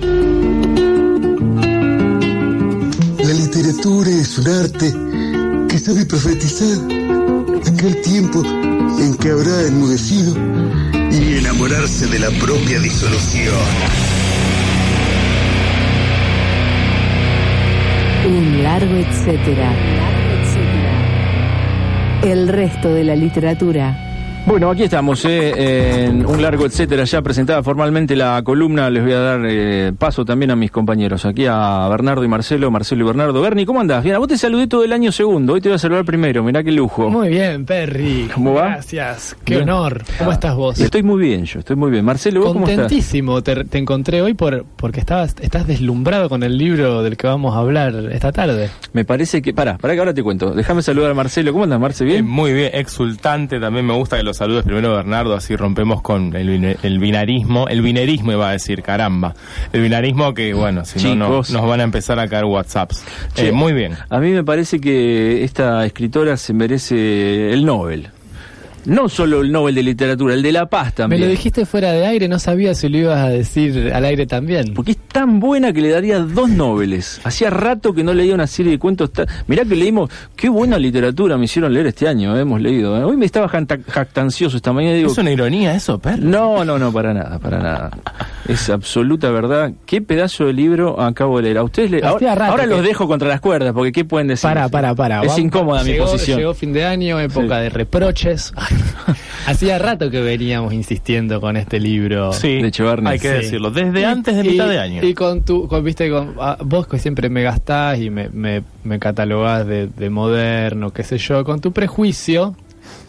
La literatura es un arte que sabe profetizar aquel tiempo en que habrá enmudecido y enamorarse de la propia disolución. Un largo etcétera. El resto de la literatura. Bueno, aquí estamos, eh, en un largo etcétera, ya presentada formalmente la columna. Les voy a dar eh, paso también a mis compañeros, aquí a Bernardo y Marcelo, Marcelo y Bernardo. Bernie, ¿cómo andás? Bien, a vos te saludé todo el año segundo, hoy te voy a saludar primero, mirá qué lujo. Muy bien, Perry. ¿Cómo va? Gracias, qué Bien. honor. ¿Cómo estás vos? Estoy muy bien, yo estoy muy bien. Marcelo, ¿vos cómo estás? Contentísimo, te, te encontré hoy por porque estabas, estás deslumbrado con el libro del que vamos a hablar esta tarde. Me parece que. Pará, pará que ahora te cuento. Déjame saludar a Marcelo. ¿Cómo andas, Marce? Eh, ¿Bien? muy bien, exultante. También me gusta que los saludes primero Bernardo, así rompemos con el, el binarismo. El binerismo iba a decir, caramba. El binarismo que, bueno, si no, nos van a empezar a caer WhatsApps. Che, Eh, muy bien. A mí me parece que esta escritora se merece el Nobel. No solo el Nobel de Literatura, el de la Paz Me también. lo dijiste fuera de aire, no sabía si lo ibas a decir al aire también. Porque es tan buena que le daría dos Nobeles. Hacía rato que no leía una serie de cuentos. tan- Mirá que leímos, qué buena literatura me hicieron leer este año, eh, hemos leído. eh. Hoy me estaba jactancioso esta mañana digo, ¿Es una ironía eso, Per? no, no, no, para nada, para nada. Es absoluta verdad. Qué pedazo de libro acabo de leer. A ustedes le- ahora, rato ahora que- los dejo contra las cuerdas, porque ¿qué pueden decir? Para, para, para. Es Vamos- incómoda mi llegó- posición. Llegó fin de año, época Sí. de reproches. Hacía rato que veníamos insistiendo con este libro. Sí, De Echevarne. hay que Sí. decirlo. Desde Y- antes de y- mitad de año. Y con tu, con, viste, con, ah, vos que siempre me gastás y me, me, me catalogás de, de moderno, qué sé yo, con tu prejuicio,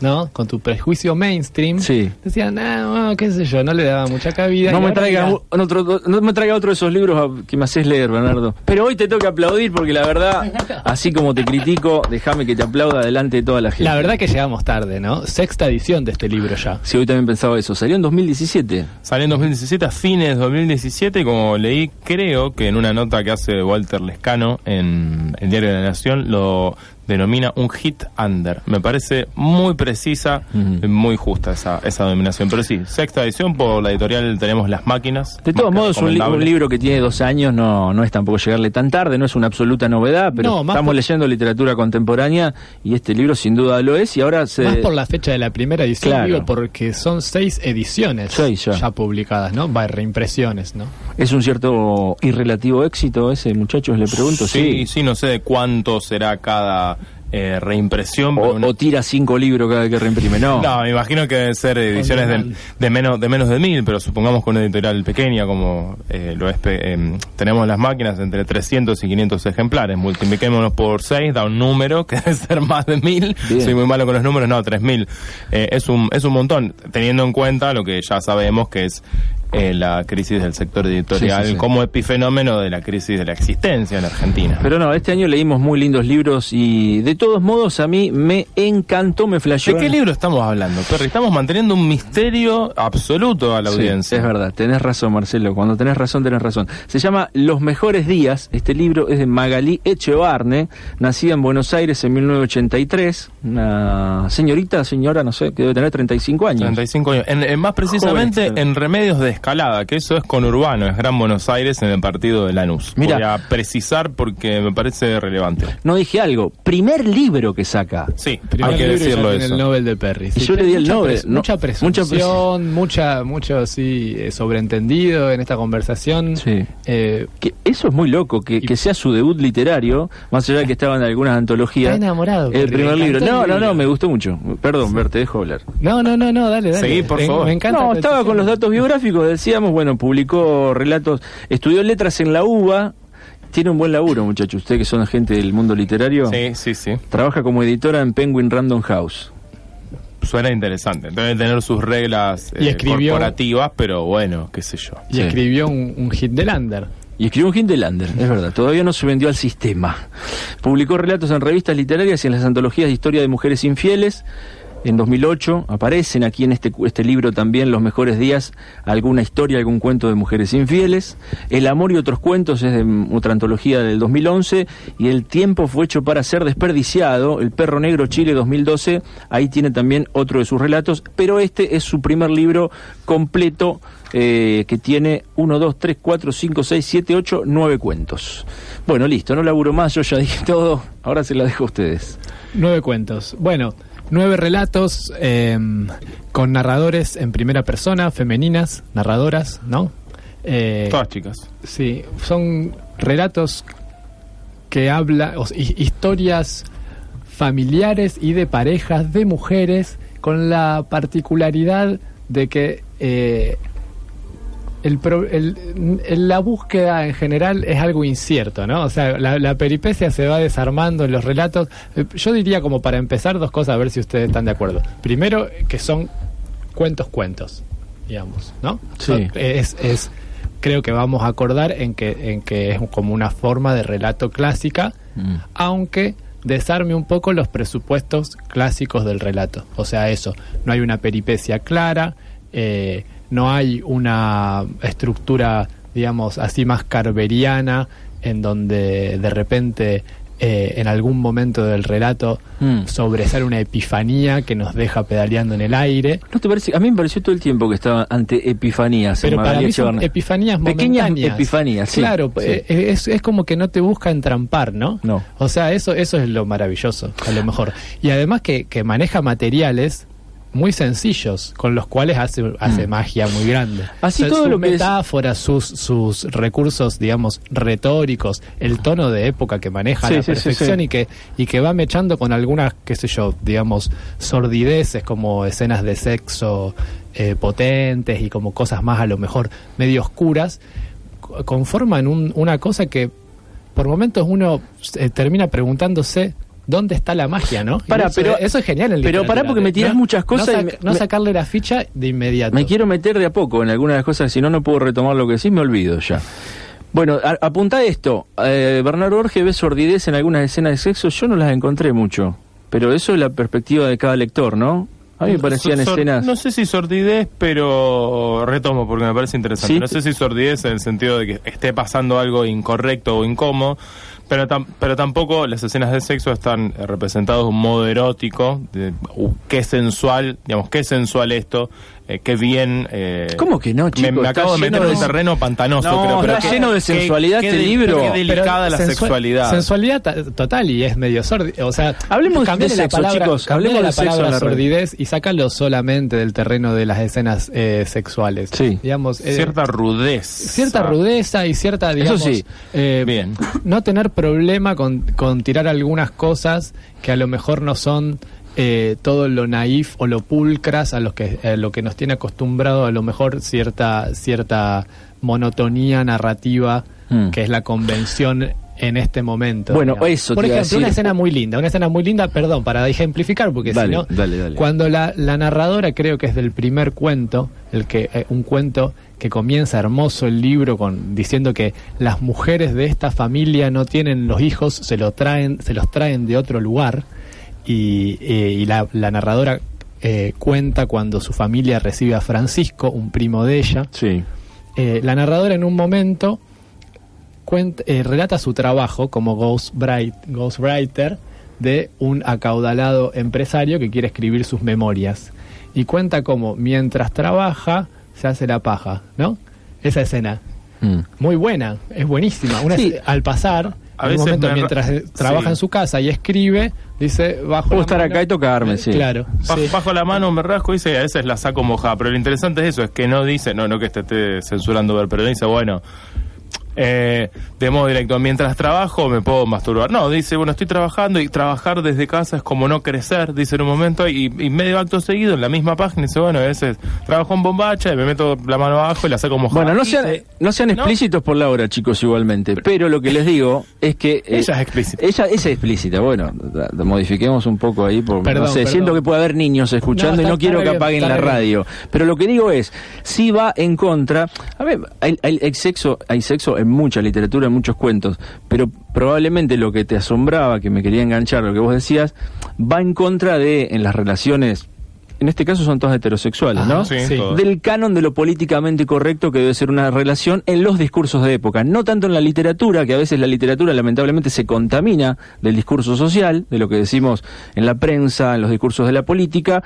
¿no? Con tu prejuicio mainstream. Sí. Decían, ah, no, qué sé yo, no le daba mucha cabida. No me, traiga otro, no me traiga otro de esos libros a- que me haces leer, Bernardo. Pero hoy te toca aplaudir porque la verdad, así como te critico, déjame que te aplauda delante de toda la gente. La verdad que llegamos tarde, ¿no? Sexta edición de este libro ya. Sí, hoy también pensaba eso. Salió en 2017. Salió en 2017, a fines de 2017, y como leí, creo que en una nota que hace Walter Lescano en el Diario de la Nación, lo denomina un hit under. Me parece muy precisa, Ujú. muy justa esa, esa denominación. Pero sí, sexta edición por la editorial Tenemos las Máquinas. De todos modos, un, li- un libro que tiene dos años no, no es tampoco llegarle tan tarde, no es una absoluta novedad, pero No, estamos por- leyendo literatura contemporánea y este libro sin duda lo es y ahora se... Más por la fecha de la primera edición, Claro. digo, porque son seis ediciones Seis ya. publicadas, ¿no? Va, reimpresiones, ¿no? ¿Es un cierto y relativo éxito ese, muchachos? Le pregunto. Sí, sí, no sé de cuánto será cada eh, reimpresión. O, una- o tira cinco libros cada vez que reimprime. No. No, me imagino que deben ser ediciones de, de menos de menos de mil, pero supongamos que una editorial pequeña como eh, lo es, em, tenemos las máquinas entre 300 y 500 ejemplares, multipliquémonos por 6, da un número que debe ser más de mil. Bien. Soy muy malo con los números, no, 3000. Eh, es un es un montón, teniendo en cuenta lo que ya sabemos que es eh, la crisis del sector editorial Sí, sí, sí. como epifenómeno de la crisis de la existencia en Argentina. Pero no, este año leímos muy lindos libros y de todos modos a mí me encantó, me flasheó. ¿De qué libro estamos hablando, Perry? Estamos manteniendo un misterio absoluto a la audiencia. es verdad, tenés razón, Marcelo. Cuando tenés razón, tenés razón. Se llama Los Mejores Días. Este libro es de Magalí Echevarne, nacida en Buenos Aires en 1983. Una señorita, señora, no sé, que debe tener 35 años. 35 años. En, en más precisamente Joven. en Remedios de Escalada, que eso es conurbano, es Gran Buenos Aires en el partido de Lanús. Mira. Voy a precisar porque me parece relevante. No dije algo. Primer libro que saca. Sí, Primer hay que decirlo eso. el Nobel de Perry. Y yo le di el mucha Nobel, pres- ¿no? Mucha Mucha presunción, mucha, mucho sí, eh, sobreentendido en esta conversación. Sí. Eh, Que eso es muy loco, que, Y- que sea su debut literario, más allá de que estaba en algunas antologías. Está enamorado, El Perry, primer libro. No, no, no, me gustó mucho. Perdón, Ver, te dejo hablar. no, no, no, no, dale, dale. Seguí, por favor. Me encanta. No, estaba con los datos biográficos, decíamos, bueno, publicó relatos, estudió letras en la UBA, tiene un buen laburo, muchacho, usted que son gente del mundo literario. Sí, sí, sí. Trabaja como editora en Penguin Random House. Suena interesante. Debe tener sus reglas Y eh, escribió- corporativas, pero bueno, qué sé yo. Y Sí. escribió un, un hit de Lander. Y escribió un Hindelander, es verdad. Todavía no se vendió al sistema. Publicó relatos en revistas literarias y en las antologías de historia de mujeres infieles. En 2008 aparecen aquí en este, este libro también Los mejores días, alguna historia, algún cuento de mujeres infieles. El amor y otros cuentos es de otra antología del 2011. Y El tiempo fue hecho para ser desperdiciado. El perro negro Chile 2012. Ahí tiene también otro de sus relatos. Pero este es su primer libro completo eh, que tiene 1, 2, 3, 4, 5, 6, 7, 8, 9 cuentos. Bueno, listo, no laburo más, yo ya dije todo. Ahora se la dejo a ustedes. Nueve cuentos. Bueno, nueve relatos eh, con narradores en primera persona, femeninas, narradoras, ¿no? Eh, Todas chicas. Sí, son relatos que hablan, o historias familiares y de parejas de mujeres con la particularidad de que eh, el pro- el- la búsqueda en general es algo incierto, ¿no? O sea, la, la peripecia se va desarmando en los relatos. Eh, Yo diría como para empezar dos cosas, a ver si ustedes están de acuerdo. Primero, que son cuentos cuentos, digamos, ¿no? Sí. Es, es, creo que vamos a acordar en que, en que es como una forma de relato clásica, Mm. aunque desarme un poco los presupuestos clásicos del relato. O sea, eso, no hay una peripecia clara, eh, no hay una estructura, digamos, así más carberiana, en donde de repente eh, en algún momento del relato Mm. sobresale una epifanía que nos deja pedaleando en el aire. ¿No te parece? A mí me pareció todo el tiempo que estaba ante epifanías. Pero para mí son epifanías Pequeñas momentáneas. epifanías, sí. Claro, Sí. eh, es, es como que no te busca entrampar, ¿no? No. O sea, eso, eso es lo maravilloso, a lo mejor. Y además que, que maneja materiales muy sencillos, con los cuales hace, hace magia muy grande. Mm. Así O sea, todo sus lo que es- metáforas, sus, sus recursos, digamos, retóricos, el tono de época que maneja Sí, la sí, perfección sí. y que y que va mechando con algunas, qué sé yo, digamos, sordideces como escenas de sexo eh, potentes y como cosas más a lo mejor medio oscuras, co- conforman un- una cosa que por momentos uno eh, termina preguntándose dónde está la magia, ¿no? Eso, pero- eso es genial en pero pará porque me no- muchas cosas no, y me- no me- sacarle la ficha de inmediato. Me quiero meter de a poco en algunas de las cosas, si no, no puedo retomar lo que decís, me olvido ya. Bueno, a- apunta esto. Eh, Bernardo Borges ve sordidez en algunas escenas de sexo, yo no las encontré mucho. Pero eso es la perspectiva de cada lector, ¿no? A mí me parecían Sor- escenas... No sé si sordidez, pero retomo porque me parece interesante. Sí. No sé si sordidez en el sentido de que esté pasando algo incorrecto o incómodo, pero, tam- pero tampoco las escenas de sexo están eh, representadas de un modo erótico, de uh, qué sensual, digamos, qué sensual esto, eh, qué bien. eh, ¿Cómo que no, me- chicos? Me, acabo de meter en de- un terreno pantanoso, No, creo. pero está lleno de sensualidad qué este libro. Qué Pero delicada la sensua- sexualidad. Sensualidad ta- total y es medio sórdido. O sea, Hablemos de sexo, palabra, chicos, hablemos la de palabra la red. sordidez y sácalo solamente del terreno de las escenas eh, sexuales. Sí. Digamos, eh, Cierta rudez. cierta rudeza y cierta, digamos, sí. eh, Bien. no tener problema con, con tirar algunas cosas que a lo mejor no son eh, todo lo naif o lo pulcras a los que a lo que nos tiene acostumbrado a lo mejor cierta cierta monotonía narrativa Mm. que es la convención en este momento. Bueno, digamos. eso Por ejemplo, una escena muy linda, una escena muy linda, perdón, para ejemplificar, porque si no, dale, dale. cuando la, la narradora creo que es del primer cuento, el que eh, un cuento que comienza hermoso el libro con diciendo que las mujeres de esta familia no tienen los hijos, se lo traen, se los traen de otro lugar y, eh, y la, la narradora eh, cuenta cuando su familia recibe a Francisco, un primo de ella. Sí. Eh, la narradora en un momento cuenta, eh, relata su trabajo como ghostwrite- ghostwriter de un acaudalado empresario que quiere escribir sus memorias. Y cuenta cómo mientras trabaja se hace la paja, ¿no? Esa escena. Mm. Muy buena, es buenísima. Una Sí. al pasar, A en un veces momento me- mientras trabaja sí. en su casa y escribe, dice, bajo Puedo la estar mano- acá y tocarme, sí. Claro. Sí. Bajo la mano me rasco y dice, a veces la saco mojada. Pero lo interesante es eso, es que no dice, no, no que te esté censurando ver, pero dice, bueno, eh, de modo directo, mientras trabajo me puedo masturbar. No, dice, bueno, estoy trabajando y trabajar desde casa es como no crecer, dice en un momento, y, y medio acto seguido en la misma página dice, bueno, a veces trabajo en bombacha y me meto la mano abajo y la saco mojada. Bueno, no sean, se- no sean ¿no? explícitos por la hora, chicos, igualmente. Pero lo que les digo es que... eh, Ella es explícita. Ella es explícita. Bueno, modifiquemos un poco ahí. Por, Perdón, no sé, perdón. siento que puede haber niños escuchando No, y no quiero que apaguen la radio. Pero lo que digo es, si va en contra... A ver, hay, hay- hay sexo, hay sexo en mucha literatura, en muchos cuentos, pero probablemente lo que te asombraba, que me quería enganchar, lo que vos decías, va en contra de, en las relaciones en este caso son todas heterosexuales, ¿no? Sí, Sí. todas. Del canon de lo políticamente correcto que debe ser una relación en los discursos de época, no tanto en la literatura, que a veces la literatura lamentablemente se contamina del discurso social, de lo que decimos en la prensa, en los discursos de la política.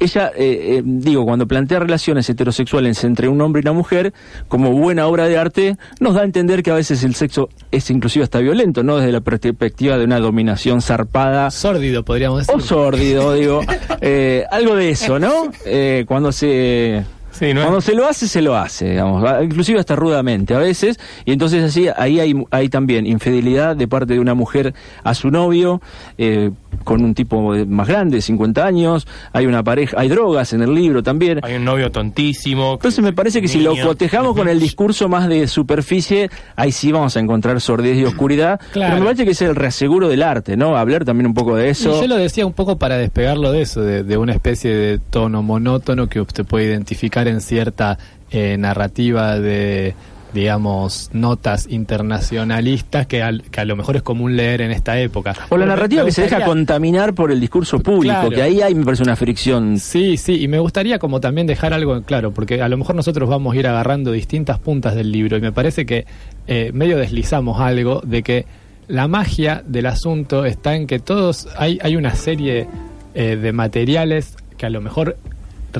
Ella, eh, eh, digo, cuando plantea relaciones heterosexuales entre un hombre y una mujer, como buena obra de arte, nos da a entender que a veces el sexo es inclusive hasta violento, ¿no? Desde la perspectiva de una dominación zarpada Sórdido, podríamos decir. o sórdido, digo, eh, algo de eso, ¿no? Eh, cuando se Sí, no es- cuando se lo hace, se lo hace, digamos, inclusive hasta rudamente a veces, y entonces así ahí hay, hay también infidelidad de parte de una mujer a su novio, eh, con un tipo más grande, 50 años, hay una pareja, hay drogas en el libro también. Hay un novio tontísimo. Entonces me parece que si lo cotejamos con el discurso más de superficie, ahí sí vamos a encontrar sordidez y oscuridad. Claro. Pero me parece que es el reaseguro del arte, ¿no? Hablar también un poco de Y eso. yo lo decía un poco para despegarlo de eso, de, de una especie de tono monótono que usted puede identificar en cierta eh, narrativa de, digamos, notas internacionalistas que, al- que a lo mejor es común leer en esta época. O la narrativa que se deja contaminar por el discurso público, Claro. que ahí hay, me parece, una fricción. Sí, sí, y me gustaría como también dejar algo en claro, porque a lo mejor nosotros vamos a ir agarrando distintas puntas del libro y me parece que eh, medio deslizamos algo de que la magia del asunto está en que todos, hay, hay una serie eh, de materiales que a lo mejor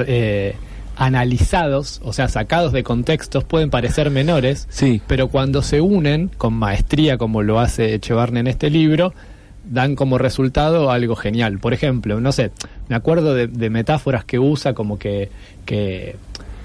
eh, analizados, o sea, sacados de contextos, pueden parecer menores, Sí. pero cuando se unen con maestría, como lo hace Echevarne en este libro, dan como resultado algo genial. Por ejemplo, no sé, me acuerdo de, de metáforas que usa como que, que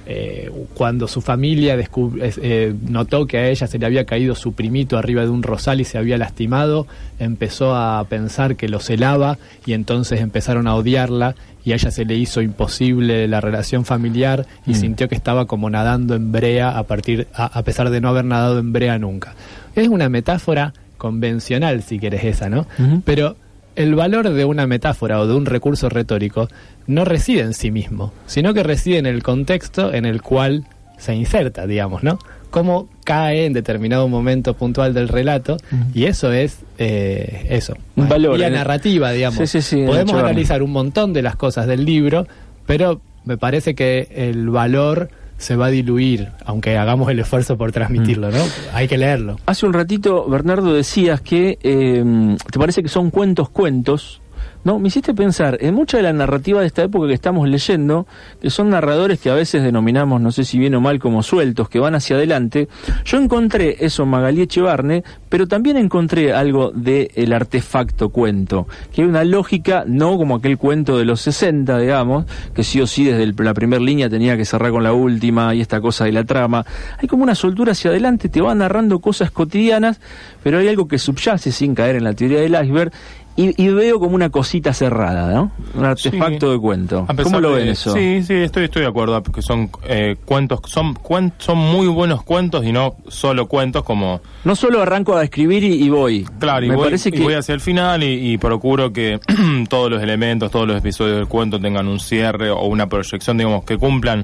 eh, cuando su familia eh, notó que a ella se le había caído su primito arriba de un rosal y se había lastimado, empezó a pensar que lo celaba y entonces empezaron a odiarla y a ella se le hizo imposible la relación familiar y Mm. sintió que estaba como nadando en brea a partir a, a pesar de no haber nadado en brea nunca. Es una metáfora convencional si querés esa, ¿no? Pero el valor de una metáfora o de un recurso retórico no reside en sí mismo, sino que reside en el contexto en el cual se inserta, digamos, ¿no? Cómo cae en determinado momento puntual del relato y eso es eh, eso. Un valor, Vía ¿eh? narrativa, digamos. Sí, sí, sí, Podemos analizar un montón de las cosas del libro, pero me parece que el valor se va a diluir, aunque hagamos el esfuerzo por transmitirlo, ¿no? Hay que leerlo. Hace un ratito, Bernardo, decías que eh, te parece que son cuentos, cuentos. No, me hiciste pensar en mucha de la narrativa de esta época que estamos leyendo, que son narradores que a veces denominamos, no sé si bien o mal, como sueltos, que van hacia adelante. Yo encontré eso Magalí Echevarne, pero también encontré algo del el artefacto cuento, que hay una lógica, no como aquel cuento de los 60, digamos, que sí o sí desde la primera línea tenía que cerrar con la última y esta cosa de la trama. Hay como una soltura hacia adelante, te va narrando cosas cotidianas, pero hay algo que subyace sin caer en la teoría del iceberg. Y, y veo como una cosita cerrada, ¿no? Un artefacto Sí. de cuento. ¿Cómo lo ven eso? Sí, sí, estoy, estoy de acuerdo, porque son eh, cuentos, son, cuen- son muy buenos cuentos y no solo cuentos como... No solo arranco a escribir y, y voy. Claro, y, Me voy, parece que voy hacia el final y, procuro que todos los elementos, todos los episodios del cuento tengan un cierre o una proyección, digamos, que cumplan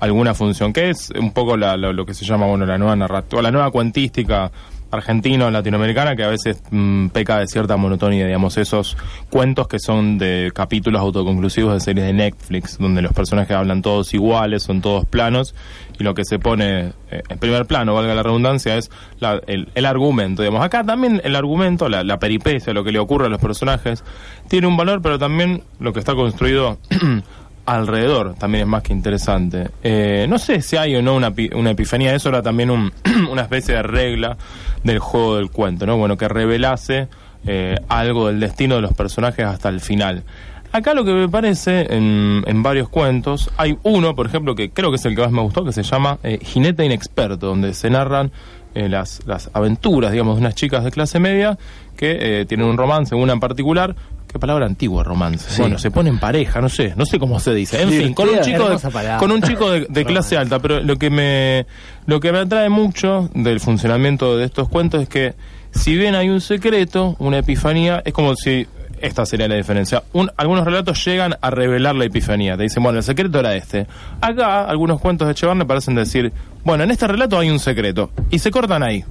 alguna función, que es un poco la- lo, lo que se llama, bueno, la nueva narrativa, la nueva cuentística argentina o latinoamericana que a veces mm, peca de cierta monotonía, digamos, esos cuentos que son de capítulos autoconclusivos de series de Netflix, donde los personajes hablan todos iguales, son todos planos, y lo que se pone eh, en primer plano, valga la redundancia, es la- el, el argumento, digamos. Acá también el argumento, la, la peripecia, lo que le ocurre a los personajes, tiene un valor, pero también lo que está construido alrededor también es más que interesante. Eh, no sé si hay o no una, una epifanía, eso era también un- una especie de regla del juego del cuento, ¿no? Bueno, que revelase eh, algo del destino de los personajes hasta el final. Acá lo que me parece en, varios cuentos, hay uno, por ejemplo, que creo que es el que más me gustó, que se llama eh, Jinete Inexperto, donde se narran eh, las, las aventuras, digamos, de unas chicas de clase media que tienen un romance, una en particular. Qué palabra antigua, romance. Sí. Bueno, se ponen pareja, no sé, no sé cómo se dice. En Sí, fin, con un chico de, con un chico de, de clase alta, pero lo que me lo que me atrae mucho del funcionamiento de estos cuentos es que si bien hay un secreto, una epifanía, es como si esta sería la diferencia. Un- algunos relatos llegan a revelar la epifanía. Te dicen, bueno, el secreto era este. Acá, algunos cuentos de Echevarne parecen decir, bueno, en este relato hay un secreto. Y se cortan ahí.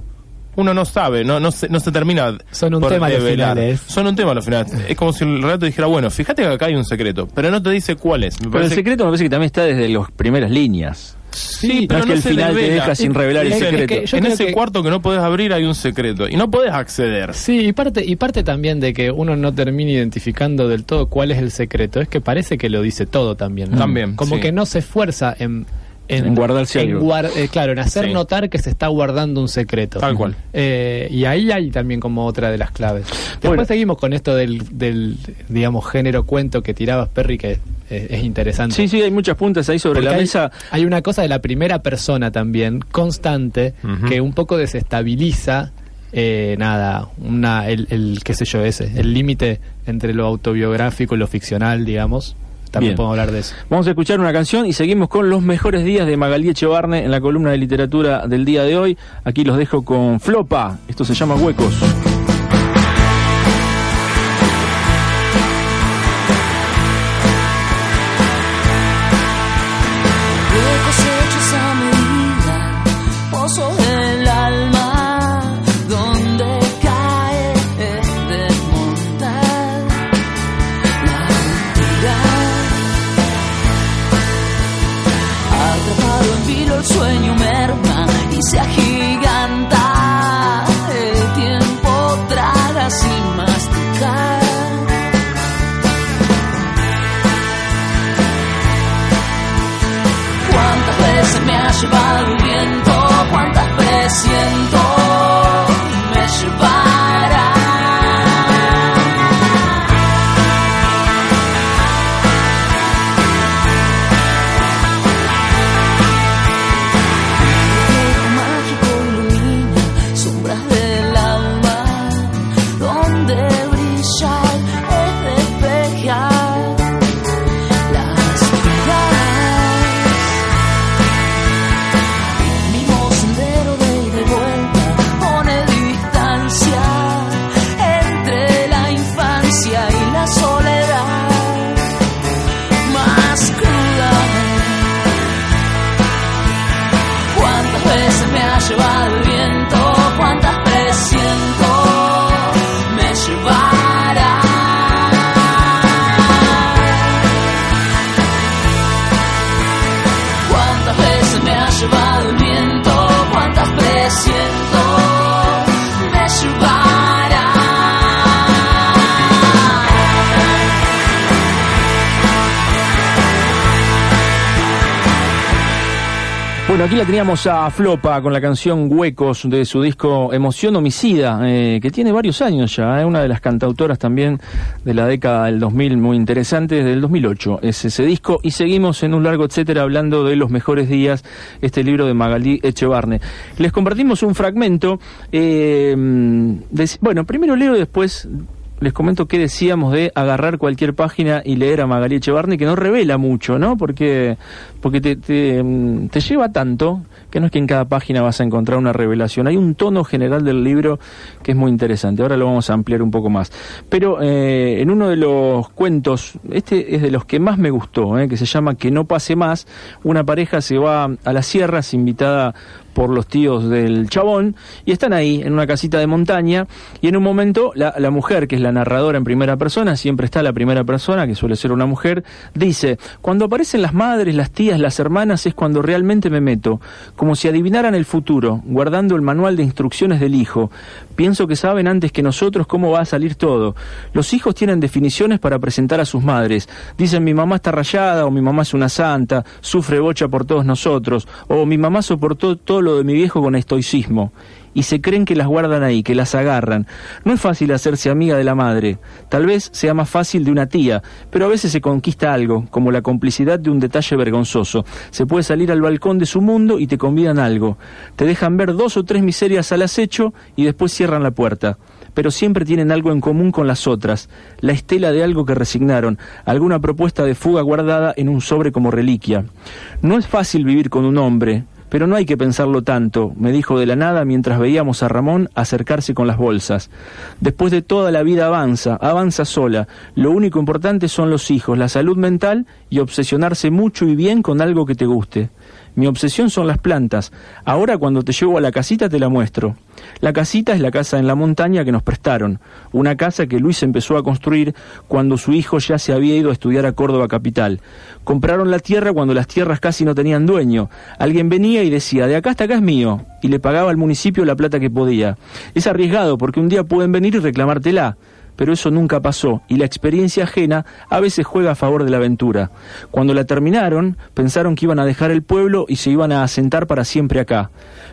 Uno no sabe, no, no, se, no se termina. Son un por tema los finales. Son un tema los finales. Es como si el relato dijera, bueno, fíjate que acá hay un secreto, pero no te dice cuál es. Me Pero el secreto me parece que también está desde las primeras líneas. Sí, no pero es que el se final te devela. deja sin revelar el secreto. Es que yo en ese que- cuarto que no podés abrir hay un secreto y no podés acceder. Sí, y parte, y parte también de que uno no termine identificando del todo cuál es el secreto, es que parece que lo dice todo también. ¿no? También, Como sí. que no se esfuerza en... En guardarse en algo. guar- eh, claro, en hacer Sí. notar que se está guardando un secreto. Tal cual. Eh, y ahí hay también como otra de las claves. Después Bueno. seguimos con esto del, del, digamos, género cuento que tirabas, Perry, que eh, es interesante. Sí, sí, hay muchas puntas ahí sobre Porque la hay, mesa. hay una cosa de la primera persona también, constante, que un poco desestabiliza, eh, nada, una, el, el, qué sé yo, ese, el límite entre lo autobiográfico y lo ficcional, digamos. También Bien. podemos hablar de eso. Vamos a escuchar una canción y seguimos con los mejores días de Magalí Echevarne en la columna de literatura del día de hoy. Aquí los dejo con Flopa. Esto se llama Huecos. Huecos aquí la teníamos a Flopa con la canción Huecos de su disco Emoción Homicida, eh, que tiene varios años ya, es una de las cantautoras también de la década del 2000, muy interesante, desde el 2008 es ese disco. Y seguimos en un largo etcétera hablando de los mejores días, este libro de Magalí Echevarne. Les compartimos un fragmento, eh, de- bueno, primero leo y después les comento qué decíamos de agarrar cualquier página y leer a Magalí Echevarne, que no revela mucho, ¿no? Porque, porque te, te, te lleva tanto que no es que en cada página vas a encontrar una revelación. Hay un tono general del libro que es muy interesante. Ahora lo vamos a ampliar un poco más. Pero eh, en uno de los cuentos, este es de los que más me gustó, ¿eh? que se llama Que no pase más, una pareja se va a las sierras invitada por los tíos del chabón y están ahí en una casita de montaña y en un momento la, mujer, que es la narradora en primera persona, siempre está la primera persona, que suele ser una mujer, dice, cuando aparecen las madres, las tías, las hermanas es cuando realmente me meto, como si adivinaran el futuro, guardando el manual de instrucciones del hijo. Pienso que saben antes que nosotros cómo va a salir todo. Los hijos tienen definiciones para presentar a sus madres. Dicen mi mamá está rayada o mi mamá es una santa, sufre bocha por todos nosotros, o mi mamá soportó todo lo de mi viejo con estoicismo. Y se creen que las guardan ahí, que las agarran. No es fácil hacerse amiga de la madre. Tal vez sea más fácil de una tía, pero a veces se conquista algo, como la complicidad de un detalle vergonzoso. Se puede salir al balcón de su mundo y te convidan algo. Te dejan ver dos o tres miserias al acecho y después cierran la puerta pero siempre tienen algo en común con las otras, la estela de algo que resignaron, alguna propuesta de fuga guardada en un sobre como reliquia. No es fácil vivir con un hombre, pero no hay que pensarlo tanto, me dijo de la nada mientras veíamos a Ramón acercarse con las bolsas. Después de toda la vida avanza, avanza sola. Lo único importante son los hijos, la salud mental y obsesionarse mucho y bien con algo que te guste. Mi obsesión son las plantas. Ahora cuando te llevo a la casita te la muestro. La casita es la casa en la montaña que nos prestaron, una casa que Luis empezó a construir cuando su hijo ya se había ido a estudiar a Córdoba capital. Compraron la tierra cuando las tierras casi no tenían dueño. Alguien venía y decía, de acá hasta acá es mío, y le pagaba al municipio la plata que podía. Es arriesgado porque un día pueden venir y reclamártela pero eso nunca pasó y la experiencia ajena a veces juega a favor de la aventura. Cuando la terminaron, pensaron que iban a dejar el pueblo y se iban a asentar para siempre acá.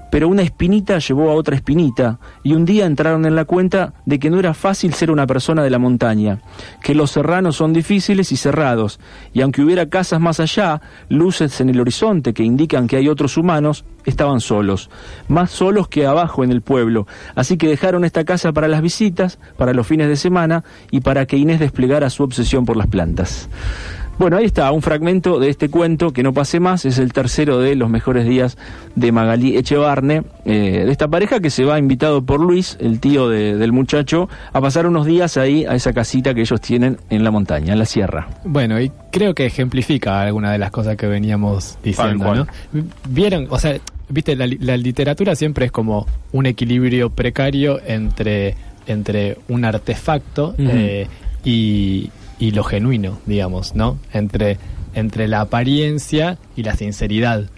Pero una espinita llevó a otra espinita y un día entraron en la cuenta de que no era fácil ser una persona de la montaña, que los serranos son difíciles y cerrados, y aunque hubiera casas más allá, luces en el horizonte que indican que hay otros humanos, estaban solos, más solos que abajo en el pueblo, así que dejaron esta casa para las visitas, para los fines de semana y para que Inés desplegara su obsesión por las plantas. Bueno, ahí está, un fragmento de este cuento que no pase más, es el tercero de los mejores días de Magalí Echevarne, eh, de esta pareja que se va invitado por Luis, el tío de- del muchacho, a pasar unos días ahí a esa casita que ellos tienen en la montaña, en la sierra. Bueno, y creo que ejemplifica alguna de las cosas que veníamos diciendo. ¿no? Vieron, o sea, viste, la, li- la literatura siempre es como un equilibrio precario entre, entre un artefacto eh, y, y lo genuino, digamos, ¿no? Entre, entre la apariencia y la sinceridad.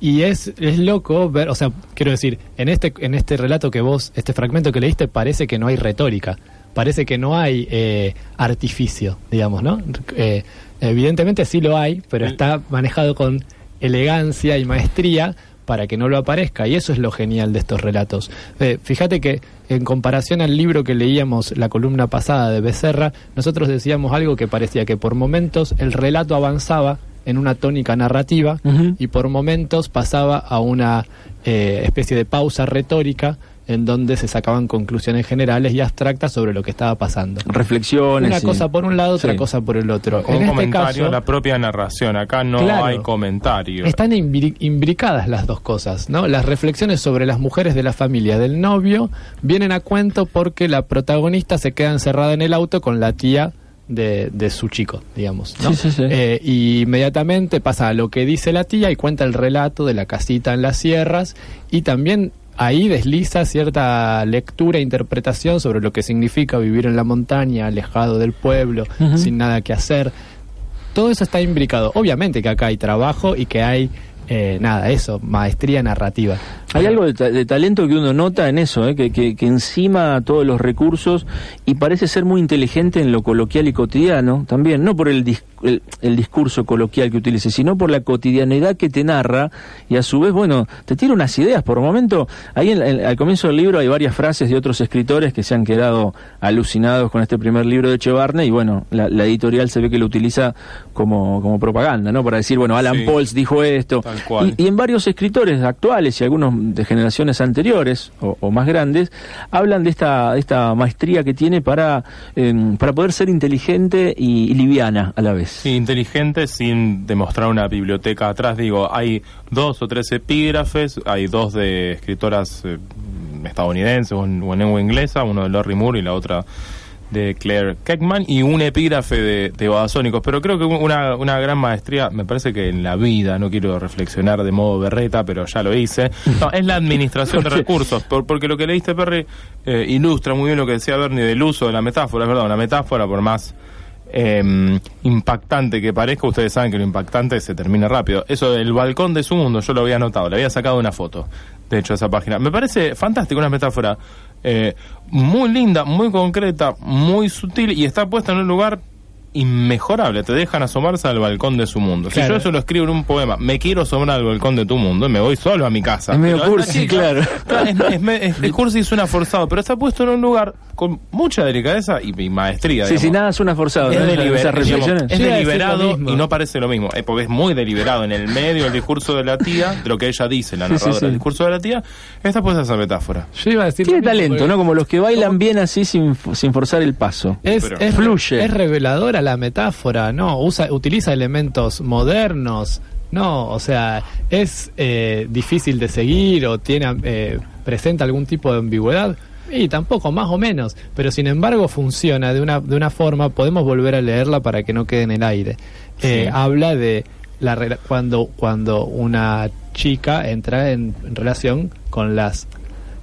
Y es, es loco ver, o sea, quiero decir, en este, en este relato que vos, este fragmento que leíste, parece que no hay retórica, parece que no hay eh, artificio, digamos, ¿no? Eh, evidentemente sí lo hay, pero está manejado con elegancia y maestría para que no lo aparezca, y eso es lo genial de estos relatos. Eh, fíjate que en comparación al libro que leíamos la columna pasada de Becerra, nosotros decíamos algo que parecía que por momentos el relato avanzaba en una tónica narrativa y por momentos pasaba a una eh, especie de pausa retórica en donde se sacaban conclusiones generales y abstractas sobre lo que estaba pasando. Reflexiones. Una sí. cosa por un lado, otra Sí. cosa por el otro. Con en un este comentario, caso, la propia narración. Acá no Claro. hay comentario. están imbri- imbricadas las dos cosas, ¿no? Las reflexiones sobre las mujeres de la familia del novio vienen a cuento porque la protagonista se queda encerrada en el auto con la tía de, de su chico, digamos. ¿no? Sí, sí, sí. Eh, y inmediatamente pasa a lo que dice la tía y cuenta el relato de la casita en las sierras y también ahí desliza cierta lectura e interpretación sobre lo que significa vivir en la montaña, alejado del pueblo, sin nada que hacer. Todo eso está imbricado. Obviamente que acá hay trabajo y que hay, eh, nada, eso, maestría narrativa. Hay algo de, ta- de talento que uno nota en eso, ¿eh? que, que, que encima todos los recursos y parece ser muy inteligente en lo coloquial y cotidiano también, no por el, dis- el, el discurso coloquial que utilice, sino por la cotidianidad que te narra y a su vez, bueno, te tira unas ideas. Por momento, ahí en- en- al comienzo del libro hay varias frases de otros escritores que se han quedado alucinados con este primer libro de Echevarne y bueno, la, la editorial se ve que lo utiliza como, como propaganda, ¿no? Para decir, bueno, Alan Sí. Pauls dijo esto. Tal. Y, y en varios escritores actuales y algunos de generaciones anteriores o, o más grandes hablan de esta, de esta maestría que tiene para, em, para poder ser inteligente y, y liviana a la vez. Sí, inteligente sin demostrar una biblioteca atrás. Digo, hay dos o tres epígrafes, hay dos de escritoras eh, estadounidenses o en, o en lengua inglesa, uno de Lori Moore y la otra de Claire Keckman, y un epígrafe de, de Babasónicos. Pero creo que una, una gran maestría, me parece que en la vida, no quiero reflexionar de modo berreta, pero ya lo hice, no, es la administración de recursos. Por- porque lo que leíste, Perry, eh, ilustra muy bien lo que decía Bernie del uso de la metáfora. Es verdad, una metáfora, por más eh, impactante que parezca, ustedes saben que lo impactante se termina rápido. Eso del balcón de su mundo, yo lo había anotado, le había sacado una foto, de hecho, a esa página. Me parece fantástico, una metáfora eh, muy linda, muy concreta, muy sutil y está puesta en un lugar inmejorable. Te dejan asomarse al balcón de su mundo. Si yo eso lo escribo en un poema, me quiero asomar al balcón de tu mundo, me voy solo a mi casa. Es medio cursi, chica- claro. Claro, es, es es- cursi y suena forzado, pero está puesto en un lugar con mucha delicadeza y, y maestría. Sí, sí, nada suena forzado. Es, ¿no? deliber- Esas digamos, reflexiones. es deliberado y no parece lo mismo, eh, porque es muy deliberado en el medio del discurso de la tía, de lo que ella dice, la Sí, sí, narradora sí. del discurso de la tía, está puesta esa metáfora. Yo iba a decir Tiene talento, porque ¿no? Como los que bailan ¿Cómo? bien así sin, sin forzar el paso. Es, Pero- es, Fluye. es reveladora la metáfora, ¿no? Usa, utiliza elementos modernos, ¿no? O sea, es eh, difícil de seguir o tiene eh, presenta algún tipo de ambigüedad. Y tampoco, más o menos. Pero sin embargo funciona de una, de una forma, podemos volver a leerla para que no quede en el aire. Eh, Sí. Habla de la cuando, cuando una chica entra en, en relación con las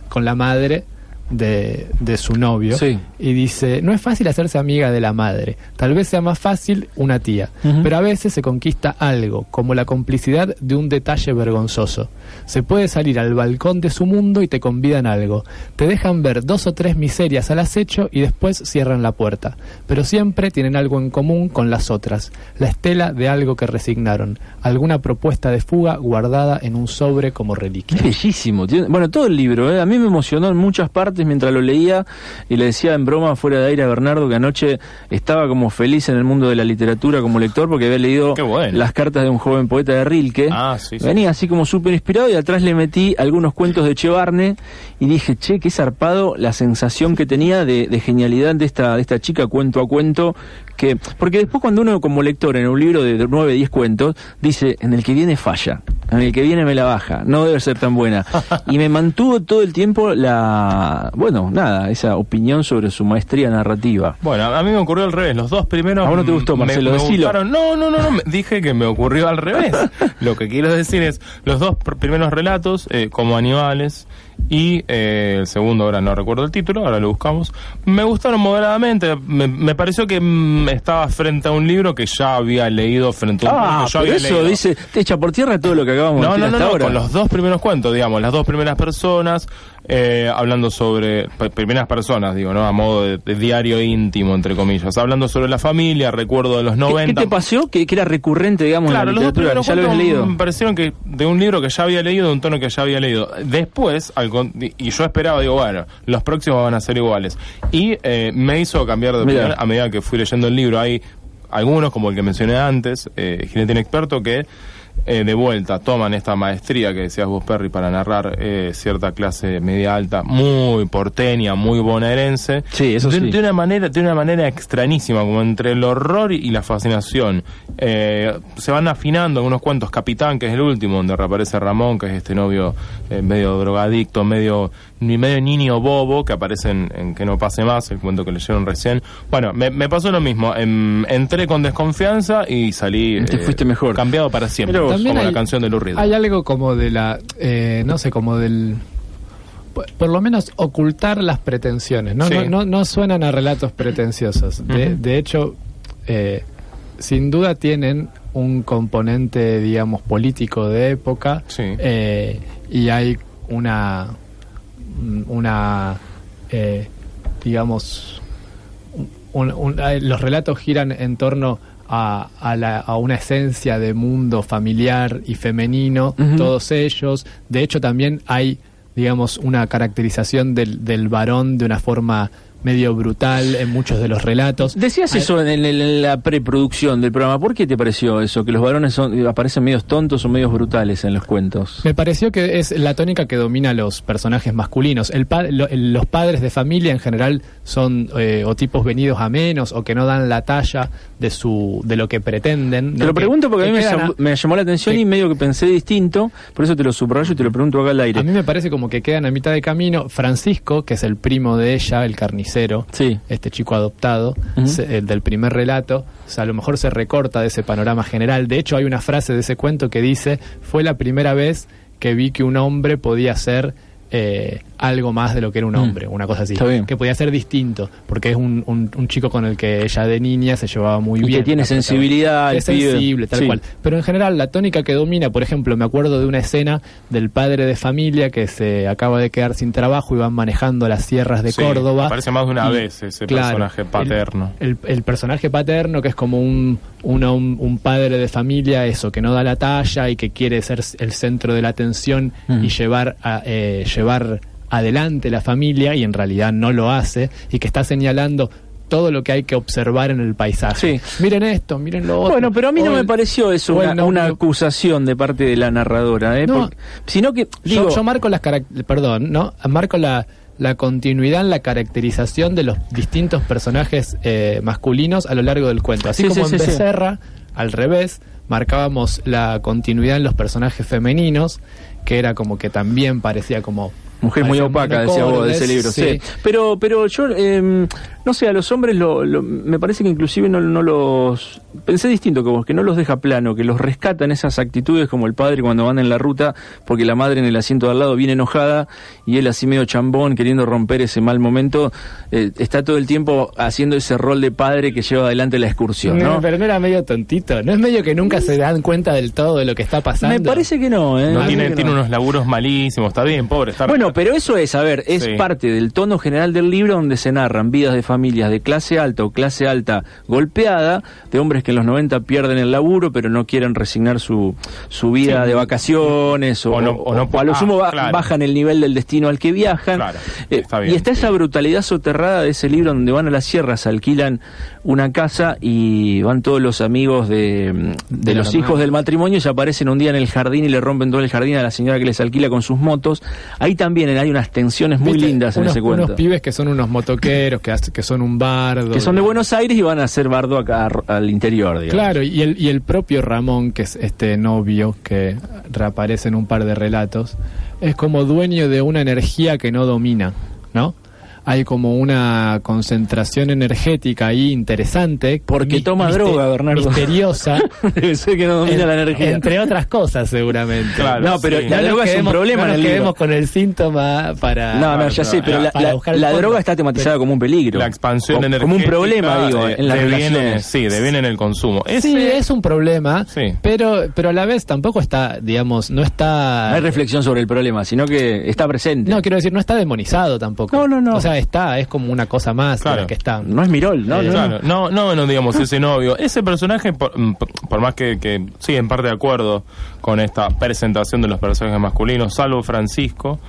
con la madre de, de su novio Sí. y dice, no es fácil hacerse amiga de la madre, tal vez sea más fácil una tía, pero a veces se conquista algo, como la complicidad de un detalle vergonzoso. Se puede salir al balcón de su mundo y te convidan algo, te dejan ver dos o tres miserias al acecho y después cierran la puerta, pero siempre tienen algo en común con las otras, la estela de algo que resignaron, alguna propuesta de fuga guardada en un sobre como reliquia. Es bellísimo. bueno, todo el libro, ¿eh? a mí me emocionó en muchas partes mientras lo leía y le decía en broma fuera de aire a Bernardo que anoche estaba como feliz en el mundo de la literatura como lector porque había leído bueno. las cartas de un joven poeta de Rilke. Ah, sí, sí. Venía así como súper inspirado y atrás le metí algunos cuentos de Chevarne y dije, che, qué zarpado la sensación que tenía de, de genialidad de esta, de esta chica cuento a cuento. Que, porque después cuando uno como lector en un libro de 9, 10 cuentos, dice, en el que viene falla, en el que viene me la baja, no debe ser tan buena. y me mantuvo todo el tiempo la, bueno, nada, esa opinión sobre su maestría narrativa. Bueno, a mí me ocurrió al revés. Los dos primeros. ¿A vos no te gustó, me- Marcelo? me Decilo. gustaron. No, no, no, no. me- Dije que me ocurrió al revés. Lo que quiero decir es: los dos pr- primeros relatos, eh, como animales, y eh, el segundo, ahora no recuerdo el título, ahora lo buscamos. Me gustaron moderadamente. Me, me pareció que mm, estaba frente a un libro que ya había leído, frente a un Ah, que yo pero había eso leído. dice, te echa por tierra todo lo que acabamos No, de no, decir no, hasta no, ahora. con los dos primeros cuentos, digamos, las dos primeras personas, eh, hablando sobre, primeras personas, digo, ¿no? A modo de, de diario íntimo, entre comillas, hablando sobre la familia, recuerdo de los ¿Qué- 90. ¿Qué te pasó? Que, que era recurrente, digamos, Claro, en los la dos literatura, primeros ya lo habías leído. me parecieron que de un libro que ya había leído, de un tono que ya había leído. Después, al y yo esperaba, digo, bueno, los próximos van a ser iguales. Y eh, me hizo cambiar de Mira. opinión a medida que fui leyendo el libro. Hay algunos, como el que mencioné antes, eh, Jinete Inexperto, que eh, de vuelta toman esta maestría que decías vos, Perry, para narrar eh, cierta clase media alta, muy porteña, muy bonaerense. Sí, eso de, sí. de una manera, de una manera extrañísima, como entre el horror y, la fascinación. Eh, se van afinando algunos cuentos. Capitán, que es el último, donde reaparece Ramón, que es este novio eh, medio drogadicto, medio ni medio niño bobo, que aparece en, en Que no pase más, el cuento que leyeron recién. Bueno, me, me pasó lo mismo. Em, entré con desconfianza y salí Te fuiste mejor. cambiado para siempre. Vos. como la canción de Lou Reed. Hay algo como de la, eh, no sé, como del, por, por lo menos ocultar las pretensiones, ¿no? Sí. No, no, no suenan a relatos pretenciosos. De, hecho, eh, sin duda tienen un componente, digamos, político de época Sí. eh, y hay una, una, eh, digamos, un- un- los relatos giran en torno a, a la- a una esencia de mundo familiar y femenino, todos ellos. De hecho, también hay, digamos, una caracterización del, del varón de una forma medio brutal en muchos de los relatos. Decías Hay- eso en, el- en la preproducción del programa. ¿Por qué te pareció eso? Que los varones son, aparecen medios tontos o medios brutales en los cuentos. Me pareció que es la tónica que domina a los personajes masculinos. El pa- lo- el- los padres de familia en general son eh, o tipos venidos a menos o que no dan la talla de su de lo que pretenden. Te ¿no? lo pregunto porque a mí me llamó, a- me llamó la atención que- y medio que pensé distinto. Por eso te lo subrayo y te lo pregunto acá al aire. A mí me parece como que quedan a mitad de camino. Francisco, que es el primo de ella, el carnicero, Sí. este chico adoptado, Ujú. se- el del primer relato, o sea, a lo mejor se recorta de ese panorama general. De hecho, hay una frase de ese cuento que dice, fue la primera vez que vi que un hombre podía ser eh, algo más de lo que era un Mm. hombre, una cosa así. Está bien. Que podía ser distinto, porque es un, un- un chico con el que ella de niña se llevaba muy Y que bien. tiene sensibilidad, Es sensible, tal Sí. cual. Pero en general, la tónica que domina, por ejemplo, me acuerdo de una escena del padre de familia que se acaba de quedar sin trabajo y van manejando las sierras de Sí, Córdoba. aparece más de una Y, vez ese claro, personaje paterno. El, el personaje paterno, que es como un, una- un, un padre de familia, eso, que no da la talla y que quiere ser el centro de la atención Ujú. y llevar, a, eh, llevar adelante la familia y en realidad no lo hace y que está señalando todo lo que hay que observar en el paisaje. Sí. Miren esto, miren lo otro. Bueno, pero a mí no O me el- pareció eso el una, no- una acusación de parte de la narradora, ¿eh? No. Porque- sino que Yo, digo, yo marco las perdón, ¿no? Marco la, la continuidad en la caracterización de los distintos personajes eh, masculinos a lo largo del cuento. Así Sí, como sí, en. Becerra, al revés, marcábamos la continuidad en los personajes femeninos, que era como que también parecía como Mujer muy opaca, decía vos, de ese libro, sí. sí. Pero, pero yo, eh, no sé, a los hombres lo, lo- me parece que inclusive no, no los... Pensé distinto que vos, que no los deja plano, que los rescatan esas actitudes como el padre cuando van en la ruta, porque la madre en el asiento de al lado viene enojada y él así medio chambón, queriendo romper ese mal momento, eh, está todo el tiempo haciendo ese rol de padre que lleva adelante la excursión, No, ¿no? pero no era medio tontito. No es medio que nunca se dan cuenta del todo de lo que está pasando. Me parece que no, ¿eh? No tiene, tiene no. unos laburos malísimos, está bien, pobre. Está Bueno, pero eso es, a ver, es Sí. parte del tono general del libro donde se narran vidas de familias de clase alta o clase alta golpeada, de hombres que en los 90 pierden el laburo pero no quieren resignar su, su vida Sí. de vacaciones o, O no- o no- o a lo ah, sumo claro. bajan el nivel del destino al que viajan. Claro, Eh, está bien. y está esa brutalidad soterrada de ese libro donde van a las sierras, alquilan una casa y van todos los amigos de, de los hijos del matrimonio y se aparecen un día en el jardín y le rompen todo el jardín a la señora que les alquila con sus motos. Ahí también hay unas tensiones muy ¿Viste? lindas en unos, ese cuento. Unos pibes que son unos motoqueros, que, hace- que son un bardo. que son de Buenos Aires y van a hacer bardo acá al interior, digamos. Claro, y el, y el propio Ramón, que es este novio que reaparece en un par de relatos, es como dueño de una energía que no domina, ¿no? Hay como una concentración energética ahí interesante. Porque mi- toma mister- droga, Bernardo. Misteriosa. Debe ser que no domina En- la energía. Entre otras cosas, seguramente. Claro, no, pero sí. la droga es un problema no en nos libro. quedemos con el síntoma para... No, no, ya sé, pero la, la- la droga está tematizada como un peligro. la expansión como, energética. como un problema, digo, eh, en las deviene- relaciones. Sí, deviene en el consumo. Sí, Ese- es un problema, Sí. pero, pero a la vez tampoco está, digamos, no está... No hay reflexión sobre el problema, sino que está presente. No, quiero decir, no está demonizado tampoco. No, no, no. O sea, está, es como una cosa más de la que está. No es Mirol, ¿no? Eh, no, Claro, no, no, no digamos ese novio. Ese personaje, por, mm, por más que, que sí, en parte de acuerdo con esta presentación de los personajes masculinos, salvo Francisco,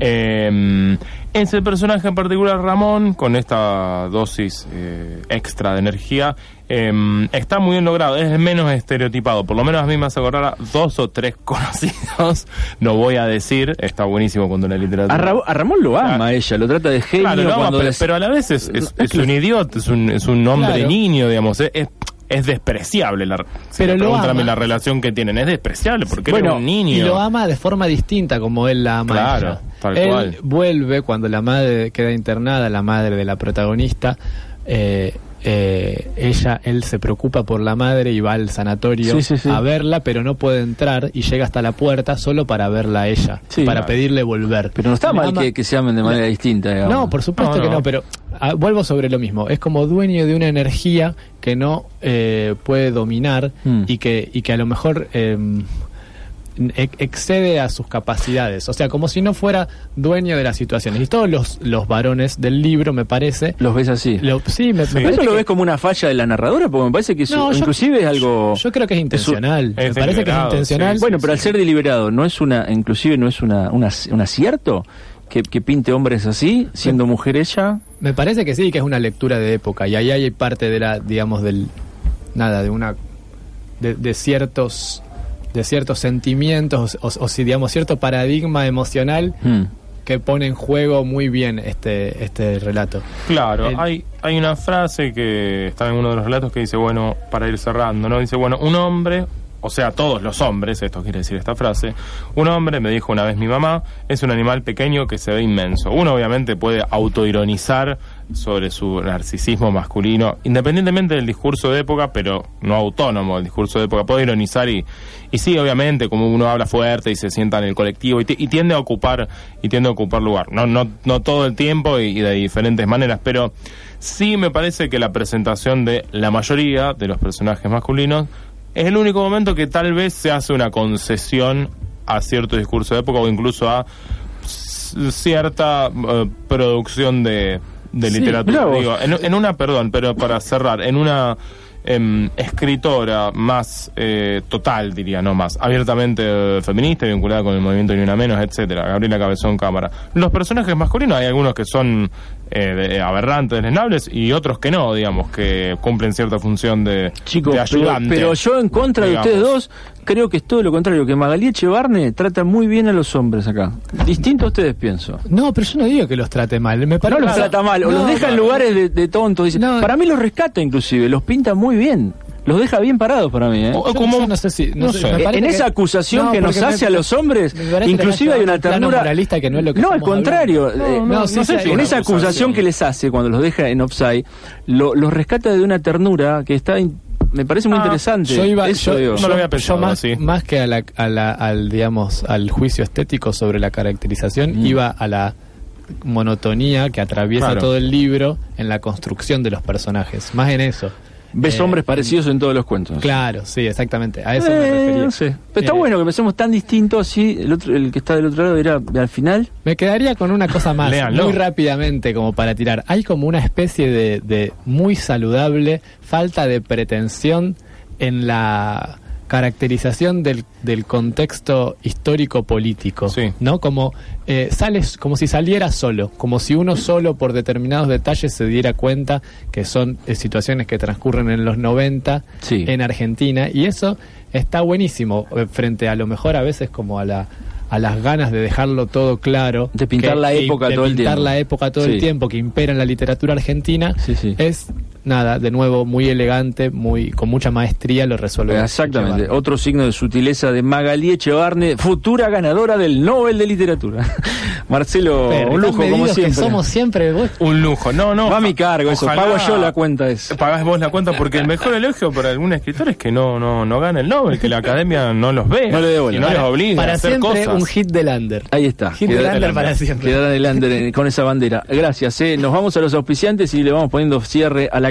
eh, ese personaje en particular, Ramón, con esta dosis eh, extra de energía, eh, está muy bien logrado, es menos estereotipado, por lo menos a mí me hace acordar a dos o tres conocidos, no voy a decir, está buenísimo cuando la literatura... A, Ra- a Ramón lo ama Claro. ella, lo trata de genio Claro, lo ama, cuando pero, les- pero a la vez es, es, un idiota, es un, es un hombre Claro. niño, digamos, es, es, es despreciable la, si Pero lo ama. la relación que tienen, es despreciable porque Bueno, era un niño. Y lo ama de forma distinta como él la ama. a Claro, ella. tal él cual. vuelve cuando la madre queda internada, la madre de la protagonista. eh, eh, ella, él se preocupa por la madre y va al sanatorio Sí, sí, sí. a verla, pero no puede entrar y llega hasta la puerta solo para verla a ella, Sí. para Claro. pedirle volver. Pero no está mal ama- que, que se amen de manera distinta, digamos. No, por supuesto No, que no. pero ah, vuelvo sobre lo mismo. Es como dueño de una energía que no eh, puede dominar Mm. y, que, y que a lo mejor eh, excede a sus capacidades. O sea, como si no fuera dueño de las situaciones. Y todos los, los varones del libro, me parece... Los ves así. lo- sí, me, me Sí. ¿Pero parece ¿Eso lo ves como una falla de la narradora? Porque me parece que eso, No, yo- inclusive es algo... Yo creo que es intencional. es me parece que es intencional. sí, Bueno, pero al ser deliberado, ¿no es una, inclusive no es una, una- un acierto que, que pinte hombres así, siendo mujer ella? Me parece que sí, que es una lectura de época y ahí hay parte de la, digamos, del nada, de una de, de ciertos de ciertos sentimientos o, o si digamos cierto paradigma emocional Hmm. que pone en juego muy bien este este relato. Claro, El- hay, hay una frase que está en uno de los relatos que dice, bueno, para ir cerrando, ¿no? Dice, bueno, un hombre, o sea, todos los hombres, esto quiere decir esta frase, un hombre, me dijo una vez mi mamá, es un animal pequeño que se ve inmenso. Uno obviamente puede autoironizar sobre su narcisismo masculino, independientemente del discurso de época, pero no autónomo del discurso de época, puede ironizar y, y sí, obviamente, como uno habla fuerte y se sienta en el colectivo y, ti- y tiende a ocupar y tiende a ocupar lugar. No, no, no todo el tiempo y, de diferentes maneras, pero sí me parece que la presentación de la mayoría de los personajes masculinos es el único momento que tal vez se hace una concesión a cierto discurso de época o incluso a cierta eh, producción de, de literatura. Digo, en, en una, perdón, pero para cerrar, en una em, escritora más eh, total, diría, no más, abiertamente eh, feminista, vinculada con el movimiento Ni Una Menos, etcétera, Gabriela Cabezón Cámara. Los personajes masculinos, hay algunos que son eh, de- aberrantes, deslenables, y otros que no, digamos, que cumplen cierta función de, Chicos, de ayudante. pero yo en contra digamos. de ustedes dos, creo que es todo lo contrario, que Magalí Echevarne trata muy bien a los hombres acá. Distinto a ustedes, pienso. No, pero yo no digo que los trate mal, me parece No los trata mal, o No, los deja en no. lugares de, de tontos. dice. No. Para mí los rescata inclusive, los pinta muy bien. Los deja bien parados para mí. ¿eh? O- Yo- como- yo no sé si. No no sé, sé. me parece en esa que- acusación No, que nos me- hace a los hombres, inclusive hay una ternura. moralista que no es lo que no, al contrario. eh, No, no sí, sé sí, si hay en esa acusación acusación. que les hace cuando los deja en offside, lo- los rescata de una ternura que está, in- me parece muy Ah, interesante. Yo iba, Eso yo, digo. no lo había yo pensado más, así. más que a la, a la- al digamos al juicio estético sobre la caracterización Mm. iba a la monotonía que atraviesa Claro. todo el libro en la construcción de los personajes, más en eso. Ves Eh, hombres parecidos en todos los cuentos. Claro, sí, exactamente. A eso me Eh, refería. no sé. Pero está Eh, bueno que pensemos tan distinto así. El, otro, el que está del otro lado era al final. Me quedaría con una cosa más, muy rápidamente como para tirar. Hay como una especie de, de muy saludable falta de pretensión en la caracterización del, del contexto histórico-político, Sí. ¿no? Como eh, sales, como si saliera solo, como si uno solo por determinados detalles se diera cuenta que son eh, situaciones que transcurren en los 90 Sí. en Argentina y eso está buenísimo eh, frente a lo mejor a veces como a la a las ganas de dejarlo todo claro De pintar la que- época de todo el pintar tiempo. la época todo Sí. el tiempo que impera en la literatura argentina Sí, sí. es nada de nuevo muy elegante muy con mucha maestría lo resuelve Exactamente. Echevarne. Otro signo de sutileza de Magalí Echevarne, futura ganadora del Nobel de Literatura. Marcelo, Pero, un lujo como medidos que siempre. somos siempre vos. Un lujo. No, no. Va a mi cargo eso, pago yo la cuenta esa. Pagás vos la cuenta porque el mejor elogio para algún escritor es que no, no, no gane el Nobel, que la academia no los ve. No le. Y no les obliga para a hacer siempre cosas. un hit de Lander Ahí está. hit de Lander para siempre Quedará under, eh, con esa bandera. Gracias. eh. Nos vamos a los auspiciantes y le vamos poniendo cierre a la